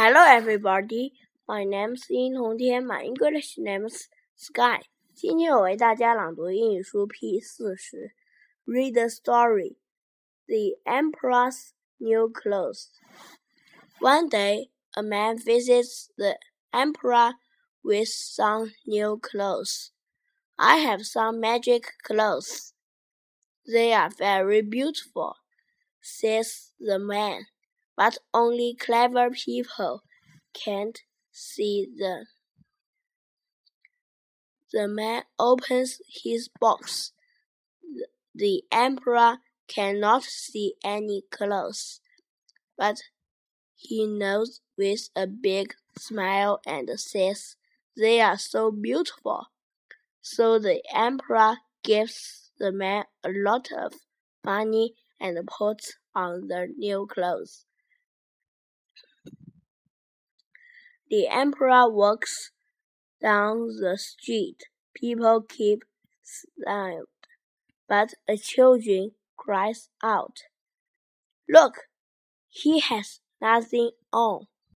Hello, everybody. My name's In Hongtian. My English name's Sky. 今天我为大家朗读英语书 P 四十。Read the story. The Emperor's New Clothes. One day, a man visits the Emperor with some new clothes. I have some magic clothes. They are very beautiful, says the man but only clever people can't see them. The man opens his box. The emperor cannot see any clothes, but he knows with a big smile and says, They are so beautiful. So the emperor gives the man a lot of money and puts on the new clothes. The emperor walks down the street. People keep silent, but a child cries out, Look, he has nothing on.